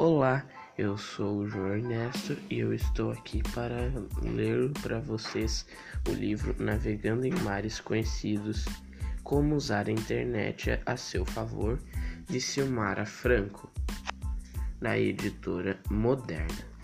Olá, eu sou o João Ernesto e eu estou aqui para ler para vocês o livro Navegando em Mares Conhecidos: Como usar a internet a seu favor, de Silmara Franco, da editora Moderna.